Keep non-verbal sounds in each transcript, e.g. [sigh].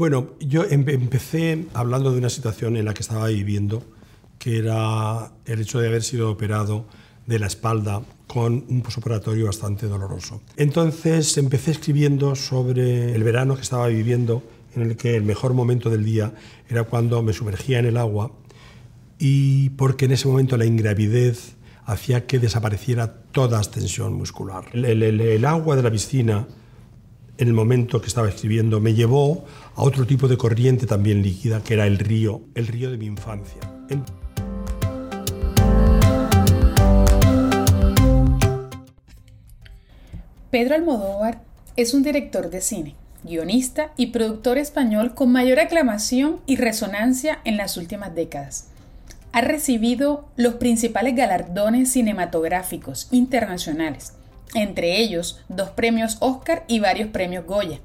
Bueno, yo em-, empecé hablando de una situación en la que estaba viviendo, que era el hecho de haber sido operado de la espalda con un posoperatorio bastante doloroso. Entonces empecé escribiendo sobre el verano que estaba viviendo, en el que el mejor momento del día era cuando me sumergía en el agua y porque en ese momento la ingravidez hacía que desapareciera toda tensión muscular. El, agua de la piscina, en el momento que estaba escribiendo, me llevó a otro tipo de corriente también líquida, que era el río, el río de mi infancia. Pedro Almodóvar es un director de cine, guionista y productor español con mayor aclamación y resonancia en las últimas décadas. Ha recibido los principales galardones cinematográficos internacionales, entre ellos dos premios Oscar y varios premios Goya.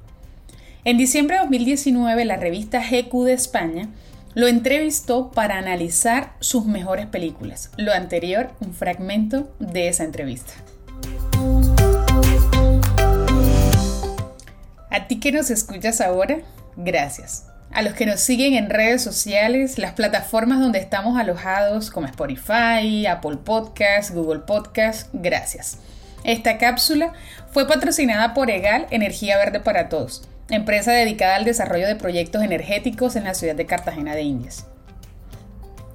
En diciembre de 2019, la revista GQ de España lo entrevistó para analizar sus mejores películas. Lo anterior, un fragmento de esa entrevista. A ti que nos escuchas ahora, gracias. A los que nos siguen en redes sociales, las plataformas donde estamos alojados como Spotify, Apple Podcast, Google Podcast, gracias. Esta cápsula fue patrocinada por EGAL Energía Verde para Todos, empresa dedicada al desarrollo de proyectos energéticos en la ciudad de Cartagena de Indias.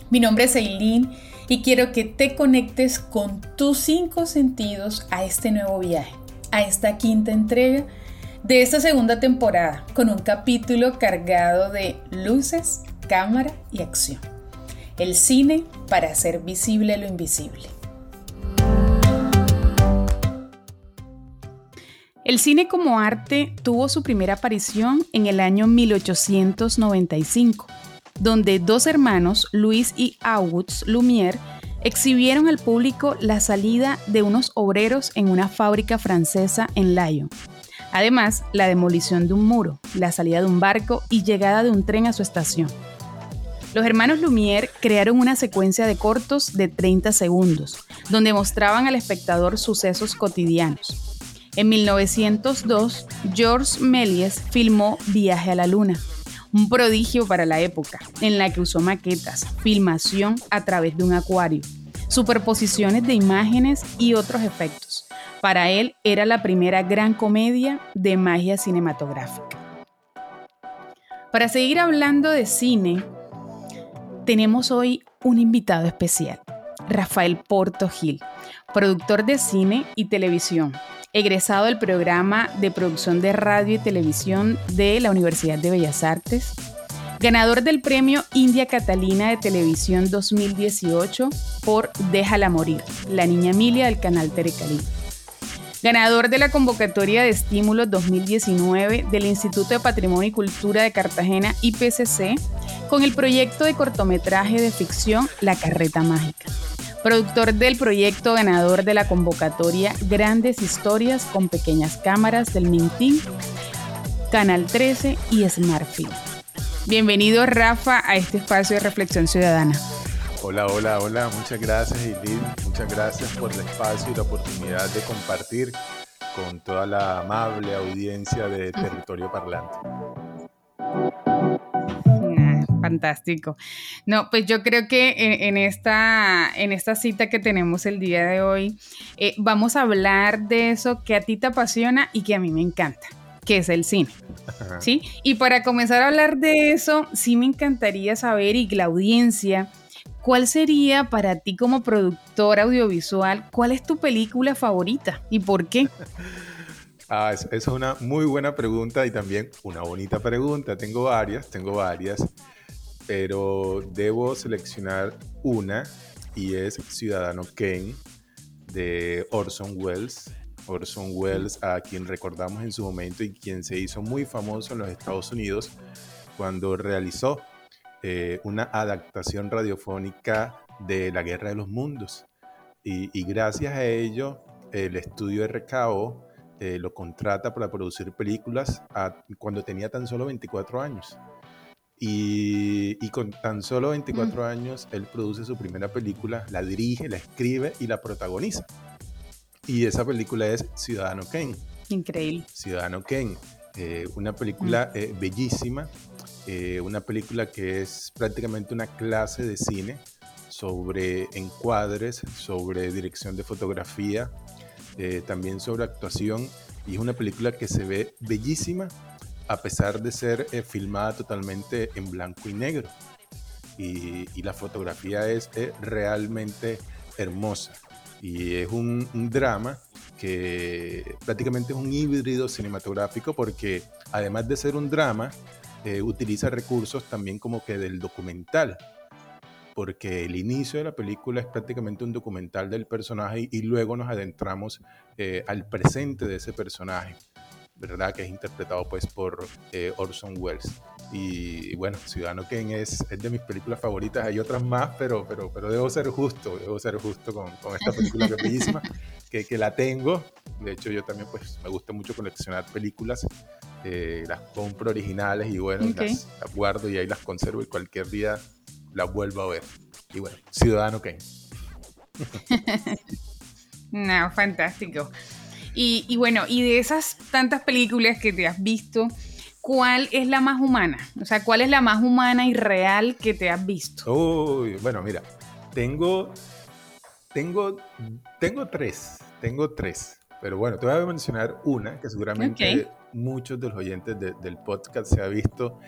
Mi nombre es Eileen y quiero que te conectes con tus cinco sentidos a este nuevo viaje, a esta quinta entrega de esta segunda temporada, con un capítulo cargado de luces, cámara y acción. El cine para hacer visible lo invisible. El cine como arte tuvo su primera aparición en el año 1895, donde dos hermanos, Luis y Auguste Lumière, exhibieron al público la salida de unos obreros en una fábrica francesa en Lyon, Además, la demolición de un muro, la salida de un barco y llegada de un tren a su estación. Los hermanos Lumière crearon una secuencia de cortos de 30 segundos, donde mostraban al espectador sucesos cotidianos. En 1902, Georges Méliès filmó Viaje a la Luna, un prodigio para la época, en la que usó maquetas, filmación a través de un acuario, superposiciones de imágenes y otros efectos. Para él era la primera gran comedia de magia cinematográfica. Para seguir hablando de cine, tenemos hoy un invitado especial, Rafael Porto Gil, productor de cine y televisión, egresado del programa de producción de radio y televisión de la Universidad de Bellas Artes, ganador del premio India Catalina de Televisión 2018 por Déjala Morir, la niña Emilia del canal Terecalí ganador de la convocatoria de estímulos 2019 del Instituto de Patrimonio y Cultura de Cartagena IPCC con el proyecto de cortometraje de ficción La Carreta Mágica. Productor del proyecto ganador de la convocatoria Grandes Historias con Pequeñas Cámaras del Mintín, Canal 13 y Smartfilm. Bienvenido Rafa a este espacio de reflexión ciudadana. Hola, hola, hola, muchas gracias Eileen, muchas gracias por el espacio y la oportunidad de compartir con toda la amable audiencia de Territorio Parlante. Fantástico. No, pues yo creo que en, esta, en esta cita que tenemos el día de hoy, eh, vamos a hablar de eso que a ti te apasiona y que a mí me encanta que es el cine. ¿Sí? Y para comenzar a hablar de eso, sí me encantaría saber y la audiencia ¿Cuál sería para ti como productor audiovisual, cuál es tu película favorita y por qué? [laughs] Ah, es una muy buena pregunta y también una bonita pregunta. Tengo varias, tengo varias, pero debo seleccionar una y es Ciudadano Kane de Orson Welles. Orson Welles, a quien recordamos en su momento y quien se hizo muy famoso en los Estados Unidos cuando realizó eh, una adaptación radiofónica de La Guerra de los Mundos. Y, gracias a ello, el estudio RKO eh, lo contrata para producir películas cuando tenía tan solo 24 años. Y, con tan solo 24 mm. años, él produce su primera película, la dirige, la escribe y la protagoniza. Y esa película es Ciudadano Kane. Increíble. Ciudadano Kane. Eh, una película mm. bellísima eh, una película que es prácticamente una clase de cine sobre encuadres, sobre dirección de fotografía, eh, también sobre actuación, y es una película que se ve bellísima a pesar de ser eh, filmada totalmente en blanco y negro. Y, la fotografía es realmente hermosa. Y es un, drama que prácticamente es un híbrido cinematográfico porque además de ser un drama, eh, utiliza recursos también como que del documental, porque el inicio de la película es prácticamente un documental del personaje y luego nos adentramos eh, al presente de ese personaje. ¿Verdad? Que es interpretado pues por eh, Orson Welles. Y, bueno, Ciudadano Kane es, es, de mis películas favoritas, hay otras más, pero, pero, pero debo ser justo, debo ser justo con, con esta película que es bellísima, que, que, la tengo. De hecho, yo también pues me gusta mucho coleccionar películas, eh, las compro originales y bueno, las, las, guardo y ahí las conservo y cualquier día las vuelvo a ver. Y bueno, Ciudadano Kane. [laughs] no, fantástico. Y, bueno, y de esas tantas películas que te has visto, ¿cuál es la más humana? O sea, ¿cuál es la más humana y real que te has visto? Uy, bueno, mira, tengo, tengo, tengo tres, tengo tres. Pero bueno, te voy a mencionar una que seguramente muchos de los oyentes del podcast se ha visto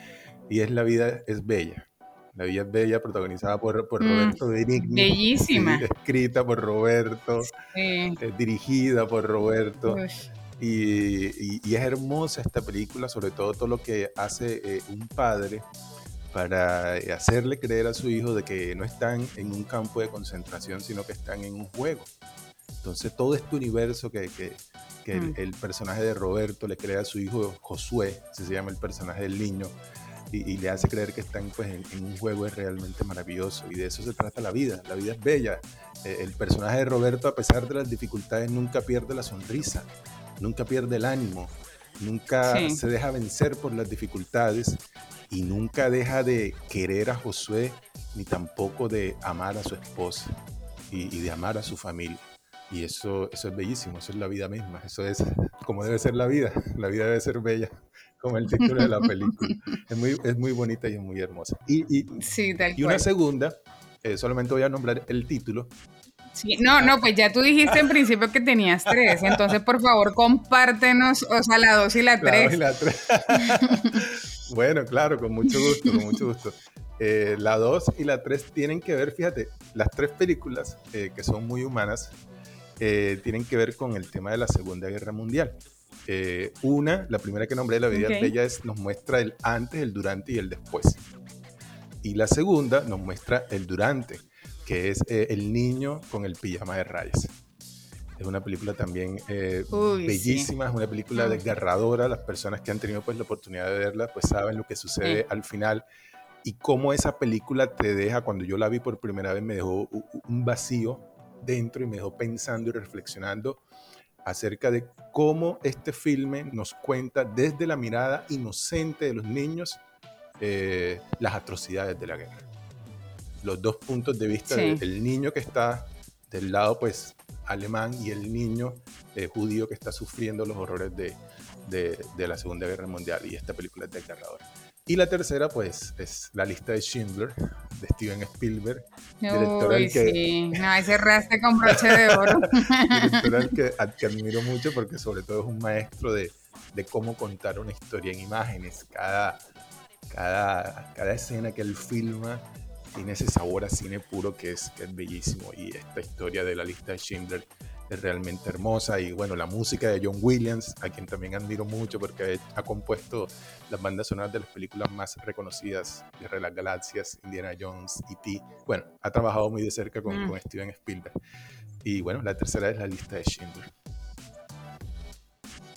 y es La vida es bella. La Vida es Bella, protagonizada por, por mm, Roberto Benigni. [laughs] Bellísima. Escrita por Roberto, eh, dirigida por Roberto. Y, y, es hermosa esta película, sobre todo todo lo que hace eh, un padre para hacerle creer a su hijo de que no están en un campo de concentración, sino que están en un juego. Entonces todo este universo que, que, que el, mm. el, personaje de Roberto le crea a su hijo Josué, se llama el personaje del niño, y, le hace creer que están pues, en, un juego es realmente maravilloso y de eso se trata la vida. La vida es bella. Eh, el personaje de Roberto, a pesar de las dificultades, nunca pierde la sonrisa, nunca pierde el ánimo, nunca se deja vencer por las dificultades y nunca deja de querer a Josué ni tampoco de amar a su esposa y, y de amar a su familia. Y eso, eso es bellísimo, eso es la vida misma, eso es como debe ser la vida, la vida debe ser bella como el título de la película. Es muy, es muy bonita y es muy hermosa. Y, y, y una segunda, eh, solamente voy a nombrar el título. Sí, no, no, pues ya tú dijiste en principio que tenías tres, entonces por favor compártenos, o sea, la dos y la tres. La dos y la tres. [laughs] bueno, claro, con mucho gusto, con mucho gusto. Eh, la dos y la tres tienen que ver, fíjate, las tres películas eh, que son muy humanas tienen que ver con el tema de la Segunda Guerra Mundial. Eh, una, la primera que nombré, La vida bella, es, nos muestra el antes, el durante y el después. Y la segunda nos muestra el durante, que es eh, el niño con el pijama de rayas. Es una película también eh, bellísima, es una película desgarradora. Las personas que han tenido pues, la oportunidad de verla pues saben lo que sucede al final y cómo esa película te deja, cuando yo la vi por primera vez, me dejó un vacío dentro y me dejó pensando y reflexionando acerca de cómo este filme nos cuenta desde la mirada inocente de los niños eh, las atrocidades de la guerra. Los dos puntos de vista del niño que está del lado pues alemán y el niño eh, judío que está sufriendo los horrores de, de, la Segunda Guerra Mundial y esta película es desgarradora. Y la tercera, pues, es La lista de Schindler, de Steven Spielberg. Director al que, sí. No, ese raste con broche de oro. [laughs] [laughs] director al que, que, admiro mucho porque sobre todo es un maestro de, de, cómo contar una historia en imágenes. Cada, cada, cada escena que él filma tiene ese sabor a cine puro que es, que es bellísimo. Y esta historia de La lista de Schindler es realmente hermosa y bueno, la música de John Williams, a quien también admiro mucho porque ha compuesto las bandas sonoras de las películas más reconocidas, de las Galaxias, Indiana Jones, E.T. Bueno, ha trabajado muy de cerca con, mm. con Steven Spielberg. Y bueno, la tercera es la lista de Schindler.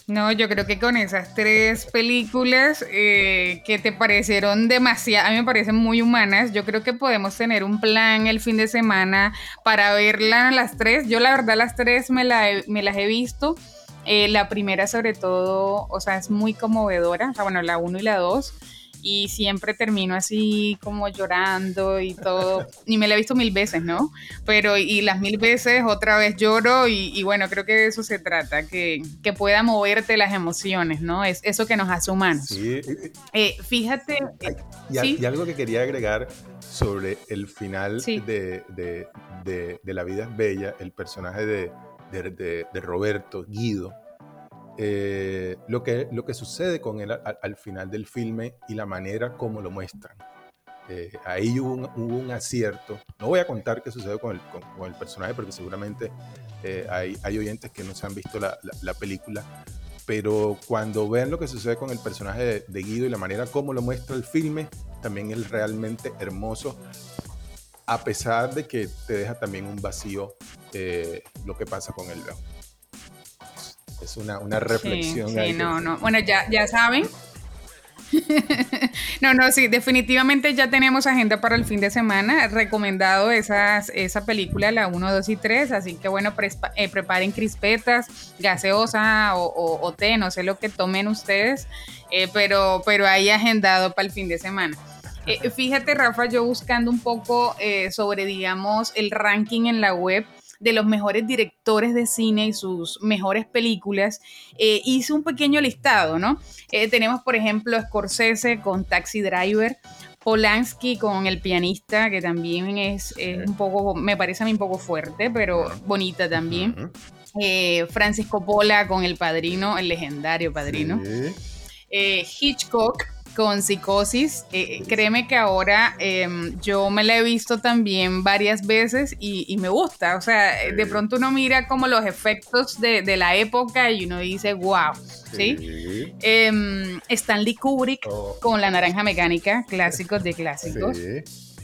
No, yo creo que con esas tres películas eh, que te parecieron demasiado, a mí me parecen muy humanas, yo creo que podemos tener un plan el fin de semana para verlas las tres. Yo la verdad las tres me, me las he visto. Eh, la primera sobre todo, o sea, es muy conmovedora, o sea, bueno, la uno y la dos. Y siempre termino así como llorando y todo. [laughs] Y me la he visto mil veces, ¿no? Pero y las mil veces otra vez lloro y, bueno, creo que de eso se trata, que, que, pueda moverte las emociones, ¿no? Es eso que nos hace humanos. Sí. Eh, fíjate. y, algo que quería agregar sobre el final de, de, de, La vida es bella, el personaje de, de Roberto Guido eh, lo, que, lo que sucede con él al, final del filme y la manera como lo muestran. Eh, ahí hubo un, acierto. No voy a contar qué sucede con el, con, el personaje porque seguramente eh, hay, hay, oyentes que no se han visto la, la, película, pero cuando vean lo que sucede con el personaje de, Guido y la manera como lo muestra el filme, también es realmente hermoso, a pesar de que te deja también un vacío lo que pasa con él es una, una reflexión. Sí, no, no. Bueno, ya, ya saben. [laughs] no, no, sí, definitivamente ya tenemos agenda para el fin de semana. Recomendado esas, esa película, la 1, 2 y 3. Así que bueno, eh, preparen crispetas, gaseosa o, té, no sé lo que tomen ustedes, eh, pero, pero ahí agendado para el fin de semana. Eh, fíjate, Rafa, yo buscando un poco sobre, digamos, el ranking en la web de los mejores directores de cine y sus mejores películas, eh, hice un pequeño listado, ¿no? Eh, tenemos, por ejemplo, Scorsese con Taxi Driver, Polanski con El pianista, que también es, un poco, me parece a mí un poco fuerte, pero bonita también. Eh, Francisco Pola con El Padrino, el legendario Padrino. Hitchcock con psicosis. Eh, créeme que ahora em, yo me la he visto también varias veces y, me gusta. O sea, de pronto uno mira como los efectos de, la época y uno dice, wow. ¿sí? Em, Stanley Kubrick oh. con La Naranja Mecánica, clásicos de clásicos.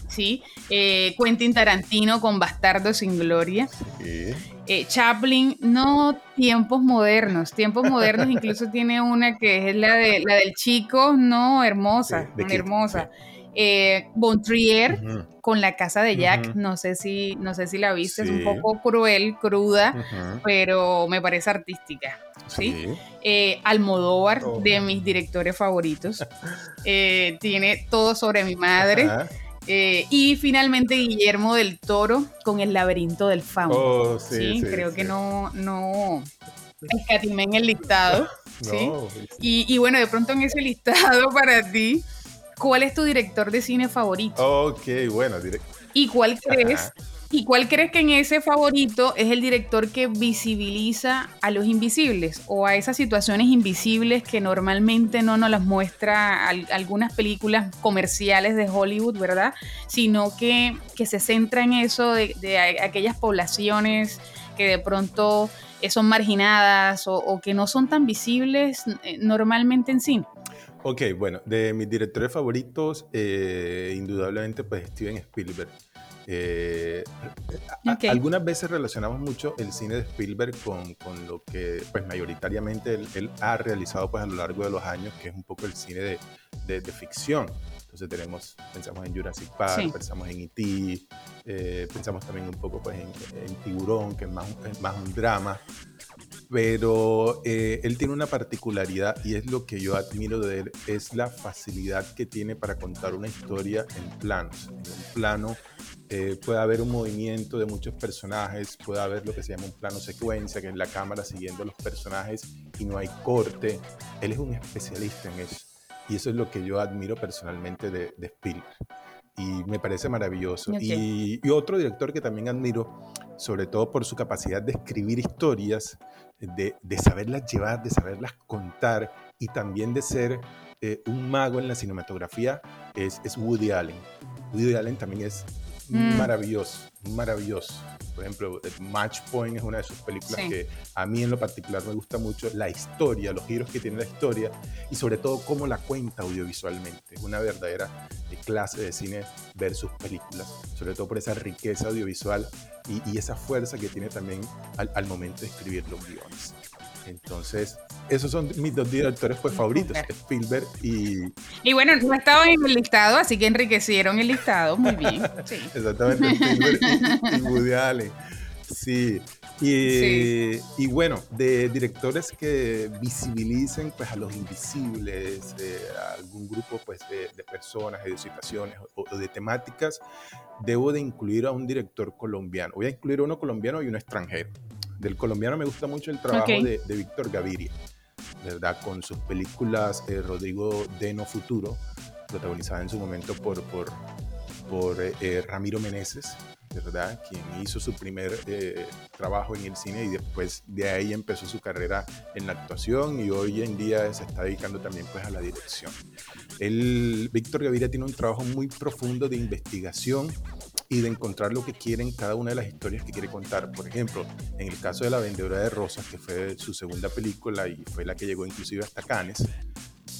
Sí. Eh, Quentin Tarantino con Bastardo sin Gloria. Sí. Eh, Chaplin, no tiempos modernos, tiempos modernos [laughs] incluso tiene una que es la de la del chico, no hermosa, hermosa. Eh, Bontrier con la casa de Jack, no sé si no sé si la viste, es un poco cruel, cruda, pero me parece artística. ¿sí? Eh, Almodóvar, oh. de mis directores favoritos, tiene todo sobre mi madre. Eh, y finalmente Guillermo del Toro con El laberinto del fauno. Oh, sí, creo que no, no escatimé en el listado. [laughs] Y, bueno, de pronto en ese listado [laughs] para ti, ¿cuál es tu director de cine favorito? Ok, bueno, ¿Y cuál crees ¿Y cuál crees que en ese favorito es el director que visibiliza a los invisibles o a esas situaciones invisibles que normalmente no nos las muestra algunas películas comerciales de Hollywood, ¿verdad? Sino que, se centra en eso de, aquellas poblaciones que de pronto son marginadas o, que no son tan visibles eh, normalmente en cine. Ok, bueno, de mis directores favoritos, eh, indudablemente pues Steven Spielberg. Eh, algunas veces relacionamos mucho el cine de Spielberg con, con lo que pues mayoritariamente él, ha realizado pues a lo largo de los años, que es un poco el cine de, de, ficción. Entonces tenemos, pensamos en Jurassic Park, pensamos en E.T., eh, pensamos también un poco pues en, Tiburón, que es más, es más un drama pero eh, él tiene una particularidad y es lo que yo admiro de él, es la facilidad que tiene para contar una historia en planos. En un plano eh, puede haber un movimiento de muchos personajes, puede haber lo que se llama un plano secuencia, que es la cámara siguiendo a los personajes y no hay corte. Él es un especialista en eso. Y eso es lo que yo admiro personalmente de, de Spielberg y me parece maravilloso. Y, y, otro director que también admiro, sobre todo por su capacidad de escribir historias, de, de saberlas llevar, de saberlas contar y también de ser eh, un mago en la cinematografía, es, es Woody Allen. Woody Allen también es Mm. Maravilloso, maravilloso. Por ejemplo, Match Point es una de sus películas que a mí en lo particular me gusta mucho. La historia, los giros que tiene la historia y sobre todo cómo la cuenta audiovisualmente. Es una verdadera clase de cine ver sus películas, sobre todo por esa riqueza audiovisual y, esa fuerza que tiene también al, al momento de escribir los guiones. Entonces, esos son mis dos directores pues, favoritos, Spielberg y... Y bueno, no estaban en el listado, así que enriquecieron el listado, muy bien. [laughs] Exactamente, Spielberg y, Woody Allen. Sí. Y, y, bueno, de directores que visibilicen pues, a los invisibles, a algún grupo pues, de, personas, de situaciones o, de temáticas, debo de incluir a un director colombiano. Voy a incluir uno colombiano y uno extranjero. Del colombiano me gusta mucho el trabajo de, de Víctor Gaviria, ¿verdad? Con sus películas eh, Rodrigo Deno Futuro, protagonizada en su momento por, por, por eh, eh, Ramiro Meneses, ¿verdad? Quien hizo su primer eh, trabajo en el cine y después de ahí empezó su carrera en la actuación y hoy en día se está dedicando también pues a la dirección. El, Víctor Gaviria tiene un trabajo muy profundo de investigación y de encontrar lo que quiere en cada una de las historias que quiere contar. Por ejemplo, en el caso de La Vendedora de Rosas, que fue su segunda película y fue la que llegó inclusive hasta Cannes,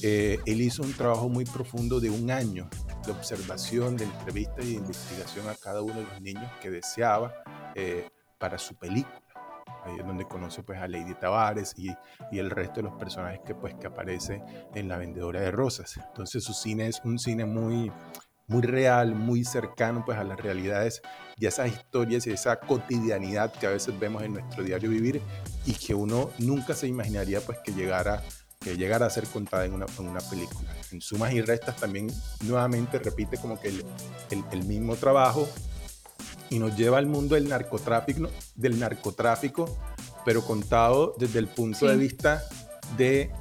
eh, él hizo un trabajo muy profundo de un año de observación, de entrevistas y de investigación a cada uno de los niños que deseaba eh, para su película. Ahí es donde conoce pues a Lady Tavares y, y, el resto de los personajes que pues que aparece en La Vendedora de Rosas. Entonces su cine es un cine muy, muy real, muy cercano pues a las realidades y a esas historias y esa cotidianidad que a veces vemos en nuestro diario vivir y que uno nunca se imaginaría pues que llegara que llegara a ser contada en una, en una, película. En sumas y restas también nuevamente repite como que el, el, mismo trabajo y nos lleva al mundo del narcotráfico, del narcotráfico pero contado desde el punto de vista de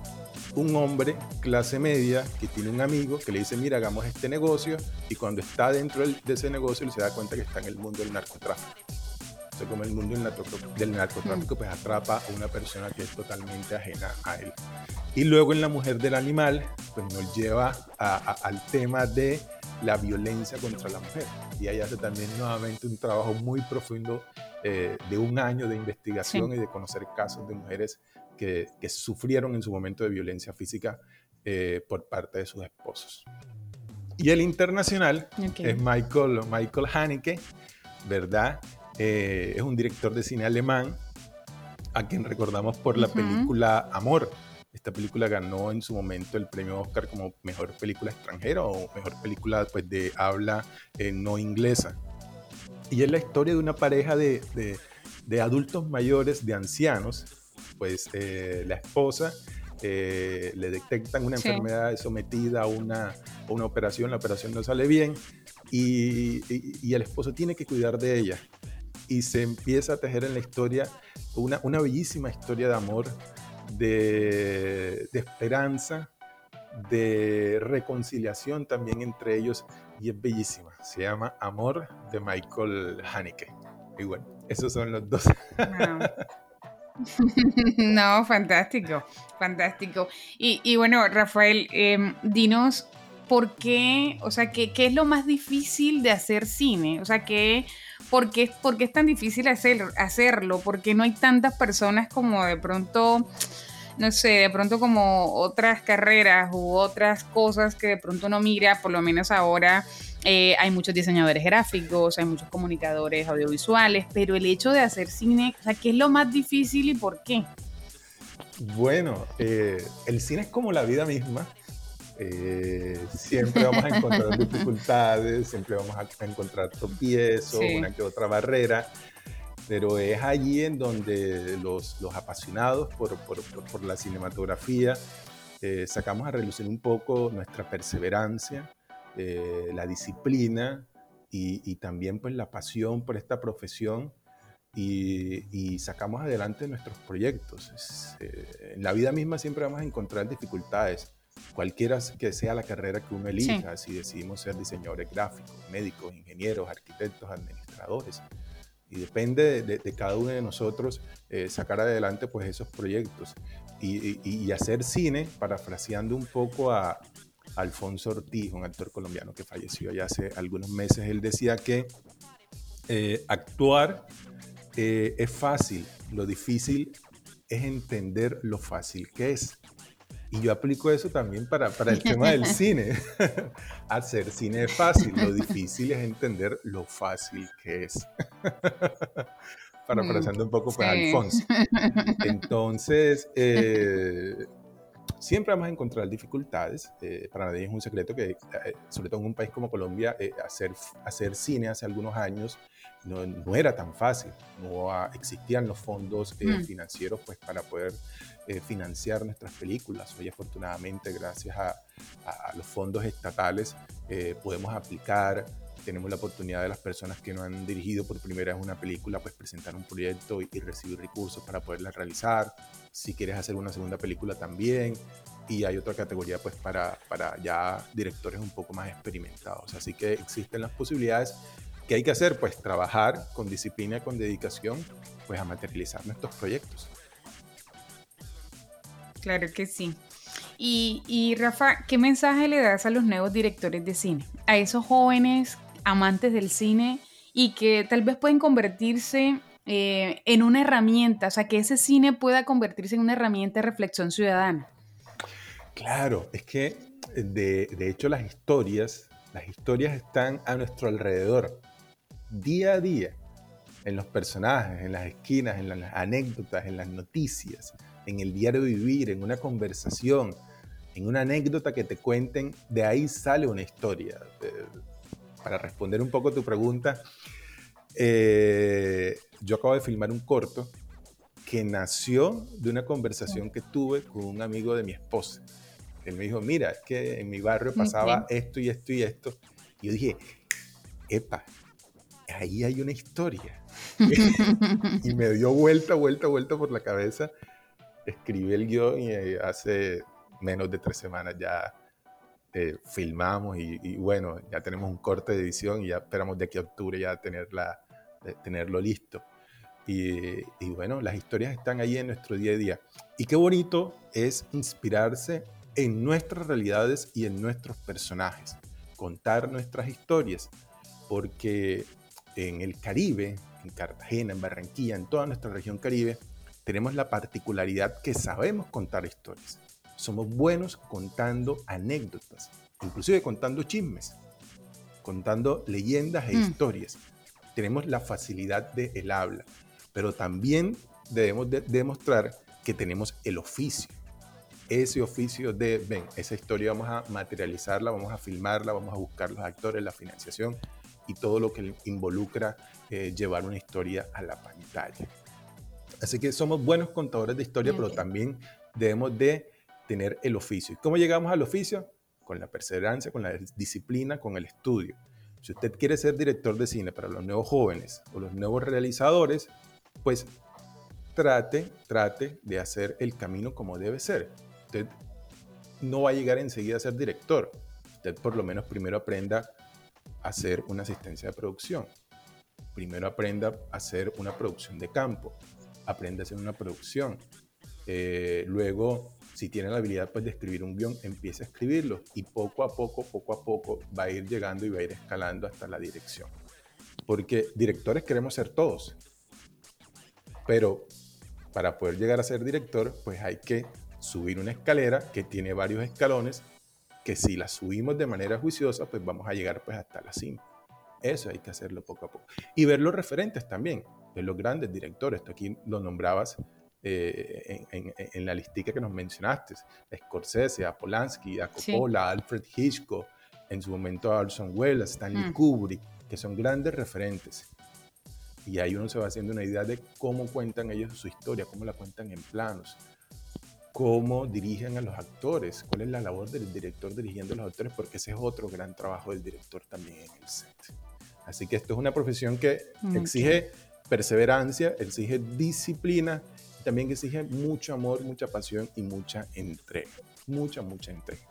un hombre clase media que tiene un amigo que le dice, mira, hagamos este negocio y cuando está dentro de ese negocio se da cuenta que está en el mundo del narcotráfico como el mundo del narcotráfico pues atrapa a una persona que es totalmente ajena a él. Y luego en La Mujer del Animal pues nos lleva al tema de la violencia contra la mujer. Y ahí hace también nuevamente un trabajo muy profundo eh, de un año de investigación y de conocer casos de mujeres que, que, sufrieron en su momento de violencia física eh, por parte de sus esposos. Y el internacional es Michael, Michael Haneke, ¿verdad? Eh, es un director de cine alemán a quien recordamos por la película Amor. Esta película ganó en su momento el premio Oscar como mejor película extranjera o mejor película pues, de habla eh, no inglesa. Y es la historia de una pareja de, de, adultos mayores, de ancianos. Pues eh, la esposa le detectan una enfermedad sometida a una, una, operación, la operación no sale bien y, y, el esposo tiene que cuidar de ella y se empieza a tejer en la historia una, una bellísima historia de amor, de, de, esperanza, de reconciliación también entre ellos y es bellísima. Se llama Amor de Michael Haneke. Y bueno, esos son los dos. [laughs] [laughs] No, fantástico, fantástico. Y, bueno, Rafael, em, dinos por qué, o sea, ¿qué, qué es lo más difícil de hacer cine? O sea, ¿qué, ¿por qué, es tan difícil hacer, hacerlo? Porque no hay tantas personas como de pronto, no sé, de pronto como otras carreras u otras cosas que de pronto uno mira, por lo menos ahora eh, hay muchos diseñadores gráficos, hay muchos comunicadores audiovisuales, pero el hecho de hacer cine, o sea, ¿qué es lo más difícil y por qué? Bueno, eh, el cine es como la vida misma. Eh, siempre vamos a encontrar [laughs] dificultades, siempre vamos a encontrar tropiezos, una que otra barrera, pero es allí en donde los, los apasionados por, por, por, la cinematografía eh, sacamos a relucir un poco nuestra perseverancia, eh, la disciplina y, y, también pues la pasión por esta profesión y, y sacamos adelante nuestros proyectos. en la vida misma siempre vamos a encontrar dificultades cualquiera que sea la carrera que uno elija, si decidimos ser diseñadores gráficos, médicos, ingenieros, arquitectos, administradores. Y depende de, cada uno de nosotros eh, sacar adelante pues esos proyectos y, hacer cine, parafraseando un poco a Alfonso Ortiz, un actor colombiano que falleció ya hace algunos meses, él decía que eh, actuar eh, es fácil, lo difícil es entender lo fácil que es. Y yo aplico eso también para, para el tema del [laughs] cine. [laughs] Hacer cine es fácil, lo difícil es entender lo fácil que es. [laughs] Parafraseando un poco pues, Alfonso. Entonces, eh, Siempre vamos a encontrar dificultades. Eh, para nadie es un secreto que, eh, sobre todo en un país como Colombia, eh, hacer, hacer cine hace algunos años no, no era tan fácil. No existían los fondos mm. financieros pues, para poder financiar nuestras películas. Hoy, afortunadamente, gracias a, a los fondos estatales, podemos aplicar tenemos la oportunidad de las personas que no han dirigido por primera vez una película, pues presentar un proyecto y, recibir recursos para poderla realizar. Si quieres hacer una segunda película también. Y hay otra categoría pues para, para ya directores un poco más experimentados. Así que existen las posibilidades. que hay que hacer? Pues trabajar con disciplina, con dedicación, pues a materializar nuestros proyectos. Claro que sí. Y, y, Rafa, ¿qué mensaje le das a los nuevos directores de cine? A esos jóvenes amantes del cine y que tal vez pueden convertirse eh, en una herramienta, o sea, que ese cine pueda convertirse en una herramienta de reflexión ciudadana. Claro, es que de, de hecho las historias, las historias están a nuestro alrededor, día a día, en los personajes, en las esquinas, en las anécdotas, en las noticias, en el diario vivir, en una conversación, en una anécdota que te cuenten, de ahí sale una historia para responder un poco tu pregunta, eh, yo acabo de filmar un corto que nació de una conversación que tuve con un amigo de mi esposa. Él me dijo, mira, es que en mi barrio pasaba esto y esto y esto. Y yo dije, epa, ahí hay una historia. [laughs] y me dio vuelta, vuelta, vuelta por la cabeza. Escribí el guion y eh, hace menos de tres semanas ya eh, filmamos y, bueno, ya tenemos un corte de edición y ya esperamos de a octubre ya tenerla, tenerlo listo. Y, y, bueno, las historias están ahí en nuestro día a día. Y qué bonito es inspirarse en nuestras realidades y en nuestros personajes, contar nuestras historias, porque en el Caribe, en Cartagena, en Barranquilla, en toda nuestra región Caribe, tenemos la particularidad que sabemos contar historias somos buenos contando anécdotas, inclusive contando chismes, contando leyendas e mm. historias. Tenemos la facilidad del el habla, pero también debemos demostrar que tenemos el oficio. Ese oficio de, ven, esa historia vamos a materializarla, vamos a filmarla, vamos a buscar los actores, la financiación y todo lo que involucra eh, llevar una historia a la pantalla. Así que somos buenos contadores de historia, pero también debemos de tener el oficio. ¿Y cómo llegamos al oficio? Con la perseverancia, con la disciplina, con el estudio. Si usted quiere ser director de cine para los nuevos jóvenes o los nuevos realizadores, pues trate, trate de hacer el camino como debe ser. Usted no va a llegar enseguida a ser director. Usted por lo menos primero aprenda a hacer una asistencia de producción. Primero aprenda a hacer una producción de campo. Aprenda a hacer una producción. Eh, luego si tiene la habilidad pues, de escribir un guion, empiece a escribirlo y poco a poco, poco a poco va a ir llegando y va a ir escalando hasta la dirección. Porque directores queremos ser todos, pero para poder llegar a ser director, pues hay que subir una escalera que tiene varios escalones, que si la subimos de manera juiciosa, pues vamos a llegar pues hasta la cima. Eso hay que hacerlo poco a poco. Y ver los referentes también, ver los grandes directores. Tú aquí lo nombrabas eh, en, la listica que nos mencionaste, a Scorsese, a Polanski, a Coppola, a Alfred Hitchcock, en su momento a Orson Welles, a Stanley mm. Kubrick, que son grandes referentes. Y ahí uno se va haciendo una idea de cómo cuentan ellos su historia, cómo la cuentan en planos, cómo dirigen a los actores, cuál es la labor del director dirigiendo a los actores, porque ese es otro gran trabajo del director también en el set. Así que esto es una profesión que exige perseverancia, exige disciplina también exige mucho amor, mucha pasión y mucha entrega. Mucha, mucha entrega.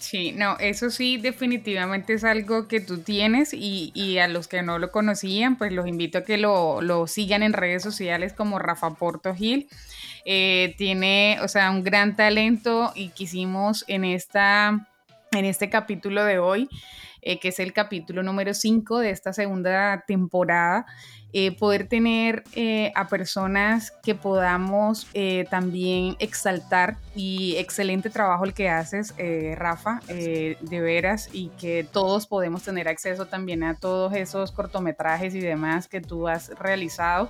Sí, no, eso sí, definitivamente es algo que tú tienes y, a los que no lo conocían, pues los invito a que lo, sigan en redes sociales como Rafa Porto Gil. Eh, tiene, o sea, un gran talento y quisimos en, esta, en este capítulo de hoy, eh, que es el capítulo número 5 de esta segunda temporada, eh, poder tener eh, a personas que podamos eh, también exaltar y excelente trabajo el que haces, Rafa, de veras, y que todos podemos tener acceso también a todos esos cortometrajes y demás que tú has realizado.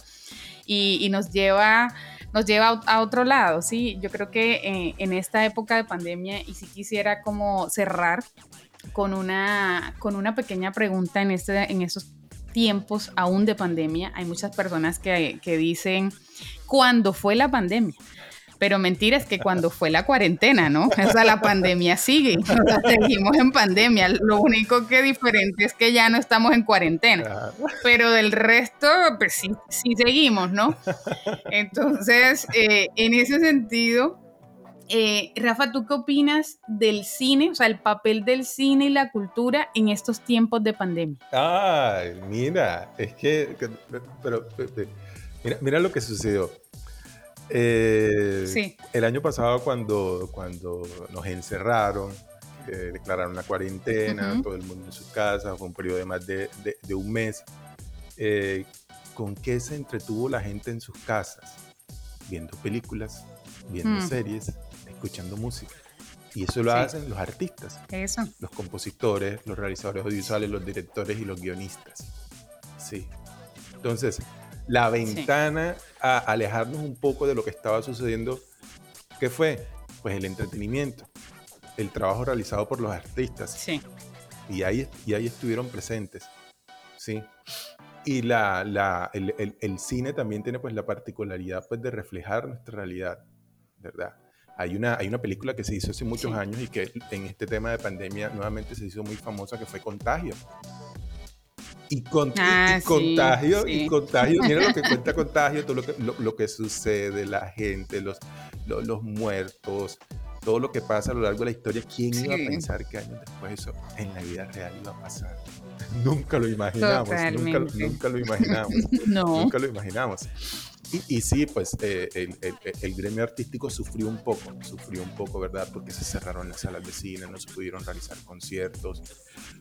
Y, y nos lleva nos lleva a, otro lado, ¿sí? Yo creo que eh, en esta época de pandemia, y si quisiera como cerrar con una, con una pequeña pregunta en, este, en estos tiempos aún de pandemia, hay muchas personas que, que dicen, ¿cuándo fue la pandemia? Pero mentira es que cuando fue la cuarentena, ¿no? O sea, la pandemia sigue, seguimos en pandemia. Lo único que diferente es que ya no estamos en cuarentena. Pero del resto, pues sí, sí seguimos, ¿no? Entonces, eh, en ese sentido, eh, Rafa, ¿tú qué opinas del cine, o sea, el papel del cine y la cultura en estos tiempos de pandemia? Ay, mira, es que, pero, mira, mira lo que sucedió. Eh, el año pasado cuando, cuando nos encerraron, eh, declararon una cuarentena, todo el mundo en sus casas, fue un periodo de más de, de, un mes. Eh, ¿Con qué se entretuvo la gente en sus casas? Viendo películas, viendo mm. series, escuchando música. Y eso lo hacen los artistas, eso. los compositores, los realizadores audiovisuales, los directores y los guionistas. Sí. Entonces, la ventana a alejarnos un poco de lo que estaba sucediendo. ¿Qué fue? Pues el entretenimiento, el trabajo realizado por los artistas. Sí. Y ahí, y ahí estuvieron presentes. Sí. Y la, la, el, el, cine también tiene pues la particularidad pues de reflejar nuestra realidad, ¿verdad? Hay una, hay una película que se hizo hace muchos años y que en este tema de pandemia nuevamente se hizo muy famosa que fue Contagio. Y, con, ah, contagio, y contagio, mira lo que cuenta [laughs] contagio, todo lo que, lo, que sucede, la gente, los, los, muertos, todo lo que pasa a lo largo de la historia. ¿Quién iba a pensar que años después eso en la vida real iba a pasar? [laughs] nunca lo imaginamos, nunca, nunca, lo imaginamos. [laughs] no. Nunca lo imaginamos. Y, sí, pues eh, el, gremio artístico sufrió un poco, sufrió un poco, ¿verdad? Porque se cerraron las salas de cine, no se pudieron realizar conciertos,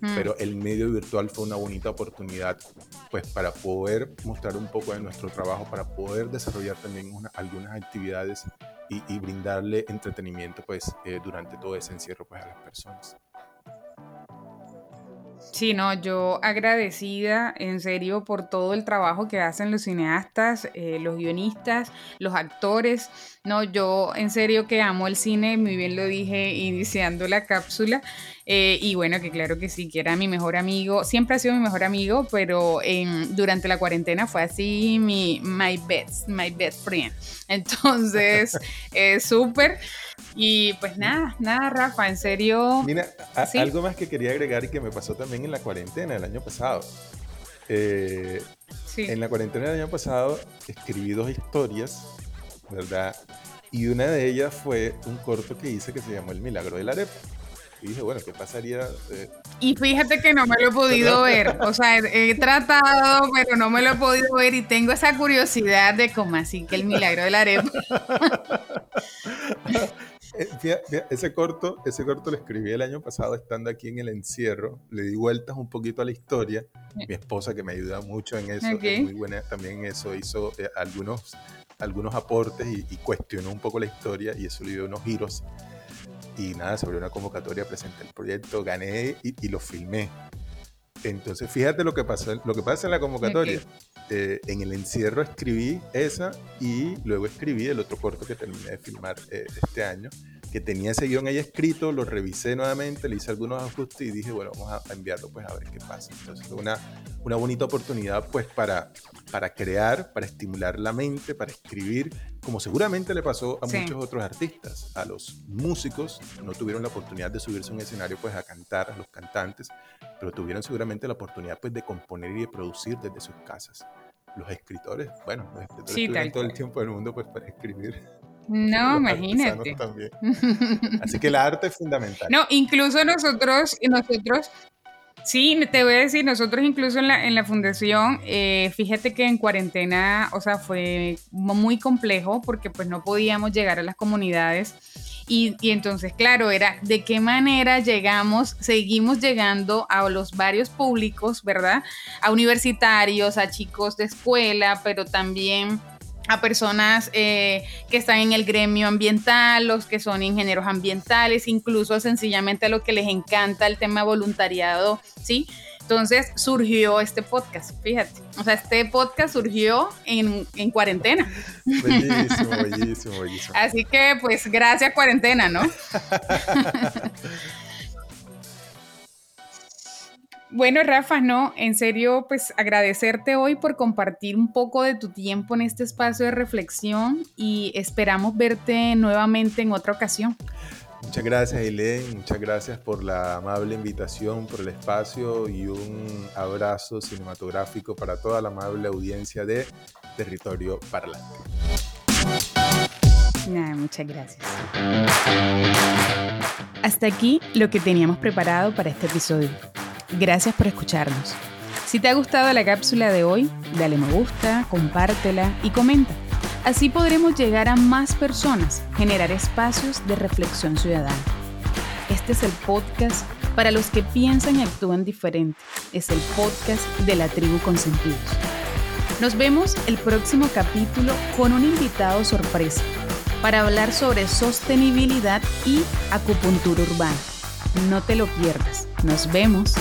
mm. pero el medio virtual fue una bonita oportunidad, pues para poder mostrar un poco de nuestro trabajo, para poder desarrollar también algunas actividades y, brindarle entretenimiento, pues eh, durante todo ese encierro, pues a las personas. Sí, no, yo agradecida en serio por todo el trabajo que hacen los cineastas, eh, los guionistas, los actores. No, yo en serio que amo el cine, muy bien lo dije iniciando la cápsula. Eh, y bueno, que claro que sí, que era mi mejor amigo, siempre ha sido mi mejor amigo, pero durante la cuarentena fue así mi my best, my best friend. [laughs] Entonces, es súper. Y pues nada, nada, Rafa, en serio. Mira, algo más que quería agregar y que me pasó también en la cuarentena el año pasado. Eh, sí. En la cuarentena del año pasado escribí dos historias, ¿verdad? Y una de ellas fue un corto que hice que se llamó El Milagro de la Arepa. Y dije, bueno, ¿qué pasaría? Eh? Y fíjate que no me lo he podido ver. O sea, he, [laughs] tratado, pero no me lo he podido ver y tengo esa curiosidad de cómo así que el milagro de la arepa. [laughs] Eh, ese corto, ese corto lo escribí el año pasado estando aquí en el encierro. Le di vueltas un poquito a la historia. Mi esposa que me ayuda mucho en eso, es muy buena también en eso, hizo eh, algunos, algunos aportes y, cuestionó un poco la historia y eso le dio unos giros. Y nada, sobre una convocatoria presenté el proyecto, gané y, y lo filmé. Entonces, fíjate lo que pasó, lo que pasa en la convocatoria. Eh, en el encierro escribí esa y luego escribí el otro corto que terminé de filmar eh, este año, que tenía ese guion ahí escrito, lo revisé nuevamente, le hice algunos ajustes y dije, bueno, vamos a enviarlo pues a ver qué pasa. Entonces fue una, una bonita oportunidad pues para, para crear, para estimular la mente, para escribir, como seguramente le pasó a muchos otros artistas, a los músicos, no tuvieron la oportunidad de subirse a un escenario pues a cantar, a los cantantes, pero tuvieron seguramente la oportunidad pues de componer y de producir desde sus casas. Los escritores, bueno, los escritores tuvieron todo el tiempo del mundo pues para escribir. No, [laughs] imagínate. [laughs] Así que el arte es fundamental. No, incluso nosotros, nosotros Sí, te voy a decir, nosotros incluso en la, en la fundación, eh, fíjate que en cuarentena, o sea, fue muy complejo porque pues no podíamos llegar a las comunidades y, y, entonces, claro, era de qué manera llegamos, seguimos llegando a los varios públicos, ¿verdad? A universitarios, a chicos de escuela, pero también a personas eh, que están en el gremio ambiental, los que son ingenieros ambientales, incluso sencillamente a lo que les encanta el tema voluntariado, ¿sí? Entonces surgió este podcast, fíjate. O sea, este podcast surgió en, en cuarentena. Bellísimo, bellísimo, [laughs] bellísimo. Así que pues gracias cuarentena, ¿no? [laughs] Bueno, Rafa, no, en serio, pues agradecerte hoy por compartir un poco de tu tiempo en este espacio de reflexión y esperamos verte nuevamente en otra ocasión. Muchas gracias, Eileen. Muchas gracias por la amable invitación, por el espacio y un abrazo cinematográfico para toda la amable audiencia de Territorio Parlante. muchas gracias. Hasta aquí lo que teníamos preparado para este episodio. Gracias por escucharnos. Si te ha gustado la cápsula de hoy, dale me gusta, compártela y comenta. Así podremos llegar a más personas, generar espacios de reflexión ciudadana. Este es el podcast para los que piensan y actúan diferente. Es el podcast de la tribu Consentidos. Nos vemos el próximo capítulo con un invitado sorpresa para hablar sobre sostenibilidad y acupuntura urbana. No te lo pierdas. Nos vemos.